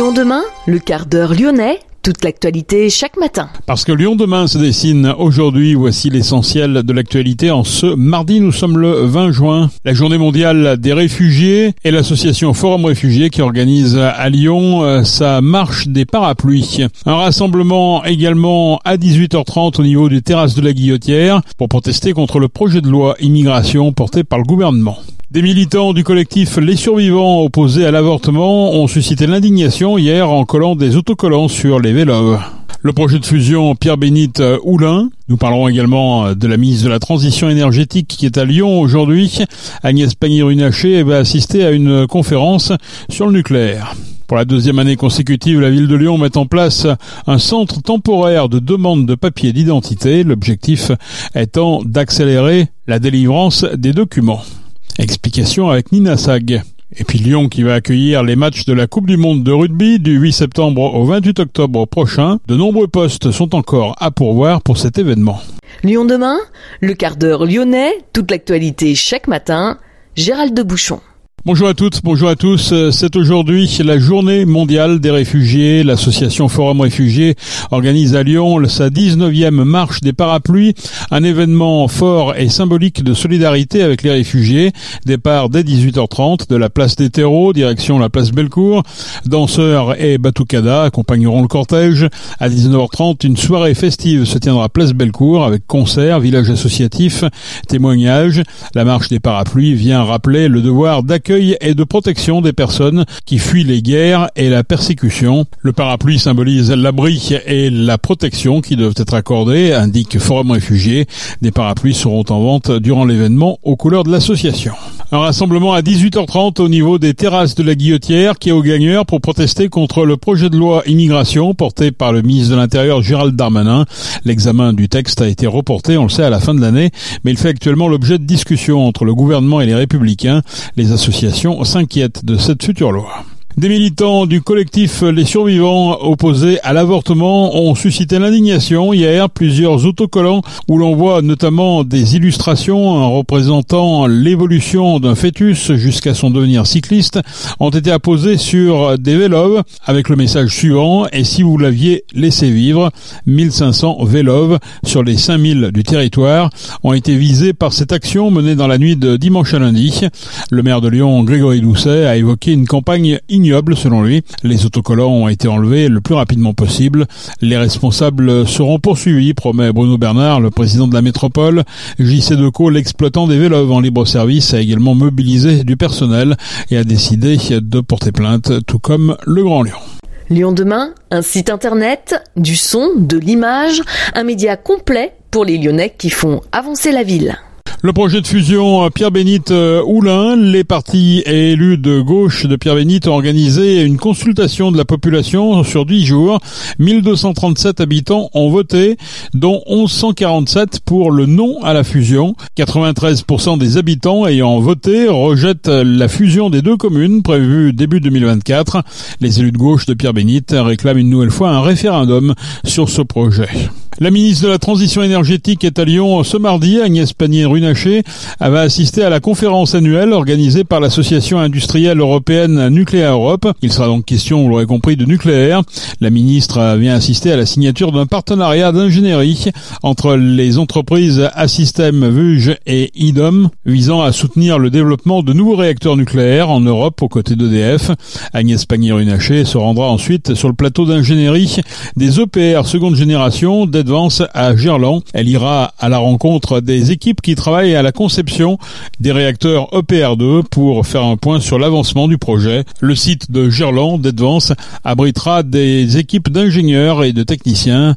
Lyon demain, le quart d'heure lyonnais, toute l'actualité chaque matin. Parce que Lyon demain se dessine aujourd'hui, voici l'essentiel de l'actualité. En ce mardi, nous sommes le 20 juin, la journée mondiale des réfugiés et l'association Forum Réfugiés qui organise à Lyon euh, sa marche des parapluies. Un rassemblement également à 18h30 au niveau des terrasses de la Guillotière pour protester contre le projet de loi immigration porté par le gouvernement. Des militants du collectif Les Survivants opposés à l'avortement ont suscité l'indignation hier en collant des autocollants sur les vélos. Le projet de fusion Pierre-Bénite Houlin. Nous parlerons également de la ministre de la Transition énergétique qui est à Lyon aujourd'hui. Agnès Pannier-Runacher va assister à une conférence sur le nucléaire. Pour la deuxième année consécutive, la ville de Lyon met en place un centre temporaire de demande de papier d'identité, l'objectif étant d'accélérer la délivrance des documents. Explication avec Nina Sag. Et puis Lyon qui va accueillir les matchs de la Coupe du Monde de rugby du 8 septembre au 28 octobre prochain. De nombreux postes sont encore à pourvoir pour cet événement. Lyon demain, le quart d'heure lyonnais, toute l'actualité chaque matin, Gérald de Bouchon. Bonjour à toutes, bonjour à tous. C'est aujourd'hui la journée mondiale des réfugiés. L'association Forum Réfugiés organise à Lyon sa 19e marche des parapluies, un événement fort et symbolique de solidarité avec les réfugiés. Départ dès 18h30 de la place des terreaux, direction la place Bellecour. Danseurs et Batoukada accompagneront le cortège. À 19h30, une soirée festive se tiendra à place Bellecour avec concerts, village associatif, témoignages. La marche des parapluies vient rappeler le devoir d'accueil et de protection des personnes qui fuient les guerres et la persécution. Le parapluie symbolise l'abri et la protection qui doivent être accordées, indique Forum Réfugiés. Des parapluies seront en vente durant l'événement aux couleurs de l'association. Un rassemblement à 18h30 au niveau des terrasses de la Guillotière qui est au gagneur pour protester contre le projet de loi immigration porté par le ministre de l'Intérieur Gérald Darmanin. L'examen du texte a été reporté, on le sait, à la fin de l'année, mais il fait actuellement l'objet de discussions entre le gouvernement et les républicains. Les associations s'inquiète de cette future loi. Des militants du collectif Les Survivants opposés à l'avortement ont suscité l'indignation hier. Plusieurs autocollants où l'on voit notamment des illustrations représentant l'évolution d'un fœtus jusqu'à son devenir cycliste ont été apposés sur des vélos avec le message suivant et si vous l'aviez laissé vivre, 1500 vélos sur les 5000 du territoire ont été visés par cette action menée dans la nuit de dimanche à lundi. Le maire de Lyon, Grégory Doucet, a évoqué une campagne ignoble selon lui. Les autocollants ont été enlevés le plus rapidement possible. Les responsables seront poursuivis, promet Bruno Bernard, le président de la métropole. JC Deco, l'exploitant des vélos en libre service, a également mobilisé du personnel et a décidé de porter plainte, tout comme le Grand Lyon. Lyon demain, un site internet, du son, de l'image, un média complet pour les Lyonnais qui font avancer la ville. Le projet de fusion Pierre-Bénite Houlin, les partis élus de gauche de Pierre-Bénite ont organisé une consultation de la population sur 10 jours. 1237 habitants ont voté, dont 1147 pour le non à la fusion. 93% des habitants ayant voté rejettent la fusion des deux communes prévue début 2024. Les élus de gauche de Pierre-Bénite réclament une nouvelle fois un référendum sur ce projet. La ministre de la Transition énergétique est à Lyon ce mardi. Agnès Pannier-Runacher va assister à la conférence annuelle organisée par l'Association industrielle européenne Nucléaire Europe. Il sera donc question, vous l'aurez compris, de nucléaire. La ministre vient assister à la signature d'un partenariat d'ingénierie entre les entreprises Assystem, Vuge et IDOM visant à soutenir le développement de nouveaux réacteurs nucléaires en Europe aux côtés d'EDF. Agnès Pannier-Runacher se rendra ensuite sur le plateau d'ingénierie des EPR seconde génération à Gerland. Elle ira à la rencontre des équipes qui travaillent à la conception des réacteurs EPR2 pour faire un point sur l'avancement du projet. Le site de Gerland d'Advance abritera des équipes d'ingénieurs et de techniciens,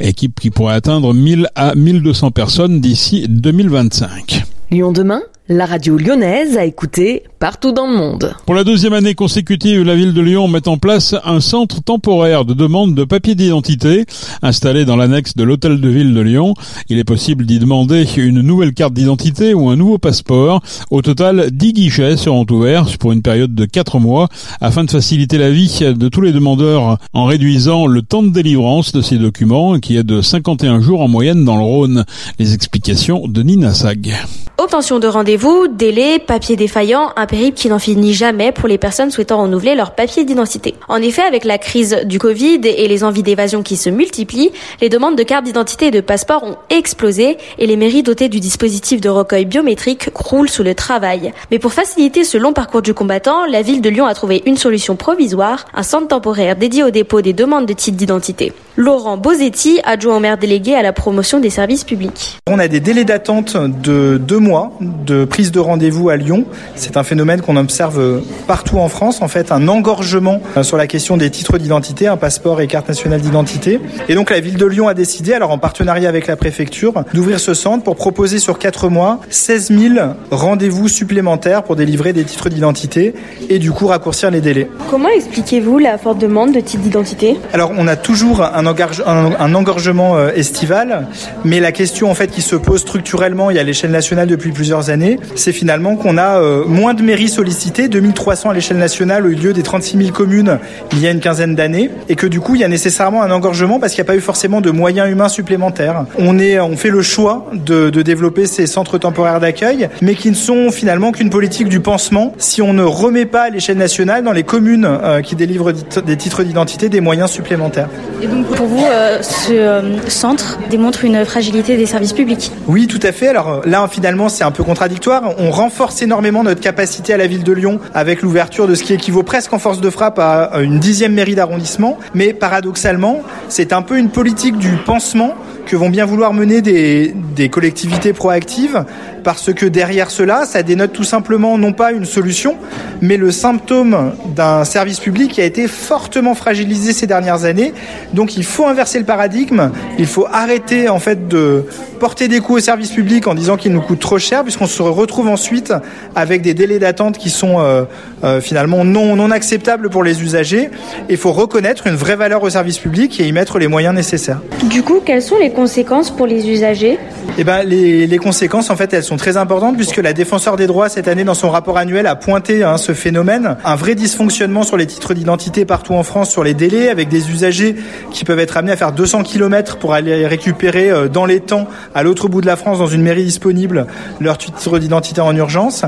équipes qui pourraient atteindre 1000 à 1200 personnes d'ici 2025. Lyon demain? La radio lyonnaise a écouté partout dans le monde. Pour la deuxième année consécutive, la ville de Lyon met en place un centre temporaire de demande de papier d'identité installé dans l'annexe de l'hôtel de ville de Lyon. Il est possible d'y demander une nouvelle carte d'identité ou un nouveau passeport. Au total, 10 guichets seront ouverts pour une période de 4 mois afin de faciliter la vie de tous les demandeurs en réduisant le temps de délivrance de ces documents qui est de 51 jours en moyenne dans le Rhône. Les explications de Nina Sag. Obtention de rendez rendez-vous, délais, papiers défaillants, un périple qui n'en finit jamais pour les personnes souhaitant renouveler leur papier d'identité. En effet, avec la crise du Covid et les envies d'évasion qui se multiplient, les demandes de carte d'identité et de passeport ont explosé et les mairies dotées du dispositif de recueil biométrique croulent sous le travail. Mais pour faciliter ce long parcours du combattant, la ville de Lyon a trouvé une solution provisoire, un centre temporaire dédié au dépôt des demandes de titres d'identité. Laurent Bosetti, adjoint au maire délégué à la promotion des services publics. On a des délais d'attente de deux mois de prise de rendez-vous à Lyon. C'est un phénomène qu'on observe partout en France, en fait, un engorgement sur la question des titres d'identité, un passeport et carte nationale d'identité. Et donc la ville de Lyon a décidé, alors en partenariat avec la préfecture, d'ouvrir ce centre pour proposer sur quatre mois 16 000 rendez-vous supplémentaires pour délivrer des titres d'identité et du coup raccourcir les délais. Comment expliquez-vous la forte demande de titres d'identité? Alors on a toujours un, un, engorgement euh, estival, mais la question en fait qui se pose structurellement et à l'échelle nationale depuis plusieurs années, c'est finalement qu'on a euh, moins de mairies sollicitées, 2300 à l'échelle nationale au lieu des 36 000 communes il y a une quinzaine d'années, et que du coup il y a nécessairement un engorgement parce qu'il n'y a pas eu forcément de moyens humains supplémentaires. On est, on fait le choix de, de développer ces centres temporaires d'accueil, mais qui ne sont finalement qu'une politique du pansement si on ne remet pas à l'échelle nationale dans les communes euh, qui délivrent des titres d'identité des moyens supplémentaires. Et donc pour vous, euh, ce centre démontre une fragilité des services publics? Oui, tout à fait. Alors là, finalement, c'est un peu contradictoire. On renforce énormément notre capacité à la ville de Lyon avec l'ouverture de ce qui équivaut presque en force de frappe à une dixième mairie d'arrondissement. Mais paradoxalement, c'est un peu une politique du pansement que vont bien vouloir mener des, collectivités proactives parce que derrière cela, ça dénote tout simplement non pas une solution, mais le symptôme d'un service public qui a été fortement fragilisé ces dernières années. Donc il faut inverser le paradigme, il faut arrêter en fait de porter des coûts au service public en disant qu'il nous coûte trop cher, puisqu'on se retrouve ensuite avec des délais d'attente qui sont euh, euh, finalement non, non acceptables pour les usagers. Il faut reconnaître une vraie valeur au service public et y mettre les moyens nécessaires. Du coup, quelles sont les conséquences pour les usagers eh ben, les, conséquences, en fait, elles sont très importantes puisque la défenseur des droits, cette année, dans son rapport annuel, a pointé hein, ce phénomène. Un vrai dysfonctionnement sur les titres d'identité partout en France, sur les délais, avec des usagers qui peuvent être amenés à faire 200 km pour aller récupérer euh, dans les temps, à l'autre bout de la France, dans une mairie disponible, leur titre d'identité en urgence.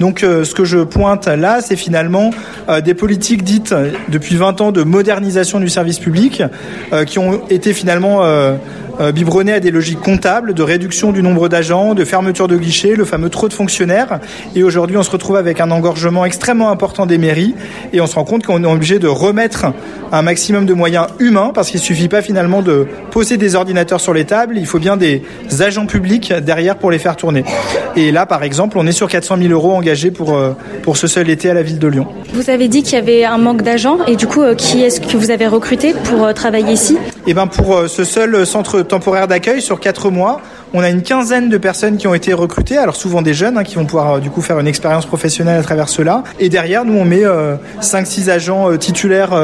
Donc, euh, ce que je pointe là, c'est finalement euh, des politiques dites depuis 20 ans de modernisation du service public qui ont été finalement euh, biberonné à des logiques comptables, de réduction du nombre d'agents, de fermeture de guichets, le fameux trop de fonctionnaires. Et aujourd'hui, on se retrouve avec un engorgement extrêmement important des mairies et on se rend compte qu'on est obligé de remettre un maximum de moyens humains parce qu'il suffit pas finalement de poser des ordinateurs sur les tables, il faut bien des agents publics derrière pour les faire tourner. Et là, par exemple, on est sur 400 000 euros engagés pour, euh, pour ce seul été à la ville de Lyon. Vous avez dit qu'il y avait un manque d'agents et du coup, euh, qui est-ce que vous avez recruté pour travailler ici? Eh ben, pour ce seul centre temporaire d'accueil sur quatre mois. On a une quinzaine de personnes qui ont été recrutées, alors souvent des jeunes hein, qui vont pouvoir euh, du coup faire une expérience professionnelle à travers cela. Et derrière, nous on met 5-6 euh, agents euh, titulaires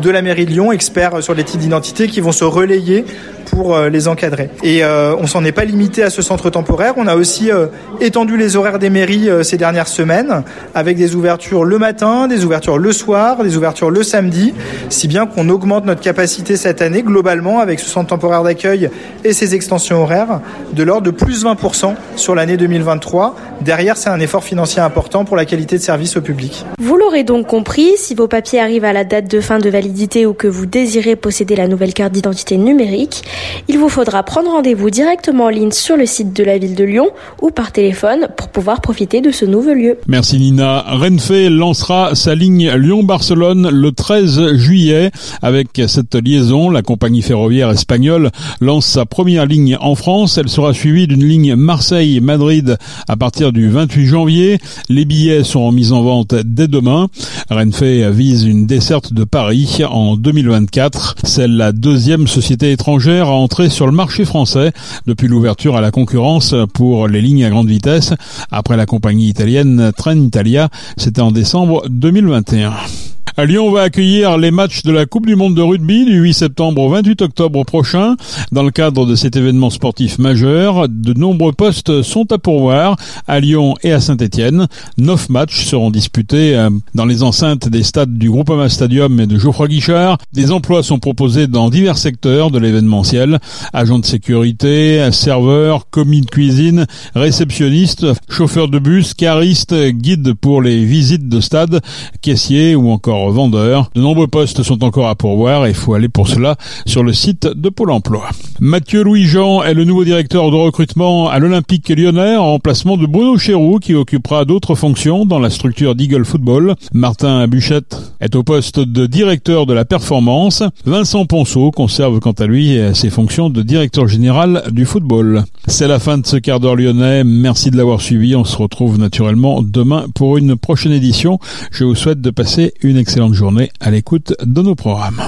de la mairie de Lyon, experts sur les titres d'identité, qui vont se relayer pour euh, les encadrer. Et euh, on s'en est pas limité à ce centre temporaire. On a aussi euh, étendu les horaires des mairies ces dernières semaines avec des ouvertures le matin, des ouvertures le soir, des ouvertures le samedi, si bien qu'on augmente notre capacité cette année globalement avec ce centre temporaire d'accueil et ses extensions horaires de l'ordre de plus 20% sur l'année 2023. Derrière, c'est un effort financier important pour la qualité de service au public. Vous l'aurez donc compris, si vos papiers arrivent à la date de fin de validité ou que vous désirez posséder la nouvelle carte d'identité numérique, il vous faudra prendre rendez-vous directement en ligne sur le site de la ville de Lyon ou par téléphone pour pouvoir profiter de ce nouveau lieu. Merci Nina. Renfe lancera sa ligne Lyon-Barcelone le 13 juillet. Avec cette liaison, la compagnie ferroviaire espagnole lance sa première ligne en France. Elle sera suivie d'une ligne Marseille-Madrid à partir du 28 janvier. Les billets seront mis en vente dès demain. Renfe vise une desserte de Paris en 2024. C'est la deuxième société étrangère entrer sur le marché français depuis l'ouverture à la concurrence pour les lignes à grande vitesse après la compagnie italienne Trenitalia. C'était en décembre 2021. Lyon va accueillir les matchs de la Coupe du Monde de rugby du 8 septembre au 28 octobre prochain. Dans le cadre de cet événement sportif majeur, de nombreux postes sont à pourvoir à Lyon et à Saint-Etienne. Neuf matchs seront disputés euh, dans les enceintes des stades du Groupama Stadium et de Geoffroy Guichard. Des emplois sont proposés dans divers secteurs de l'événementiel. Agents de sécurité, serveurs, commis de cuisine, réceptionnistes, chauffeurs de bus, caristes, guides pour les visites de stade, caissiers ou encore vendeurs. De nombreux postes sont encore à pourvoir et il faut aller pour cela sur le site de Pôle emploi. Mathieu Louis-Jean est le nouveau directeur de recrutement à l'Olympique lyonnais en remplacement de Bruno Chéroux qui occupera d'autres fonctions dans la structure d'Eagle Football. Martin Buchette est au poste de directeur de la performance. Vincent Ponceau conserve quant à lui ses fonctions de directeur général du football. C'est la fin de ce quart d'heure lyonnais. Merci de l'avoir suivi. On se retrouve naturellement demain pour une prochaine édition. Je vous souhaite de passer une excellente journée à l'écoute de nos programmes.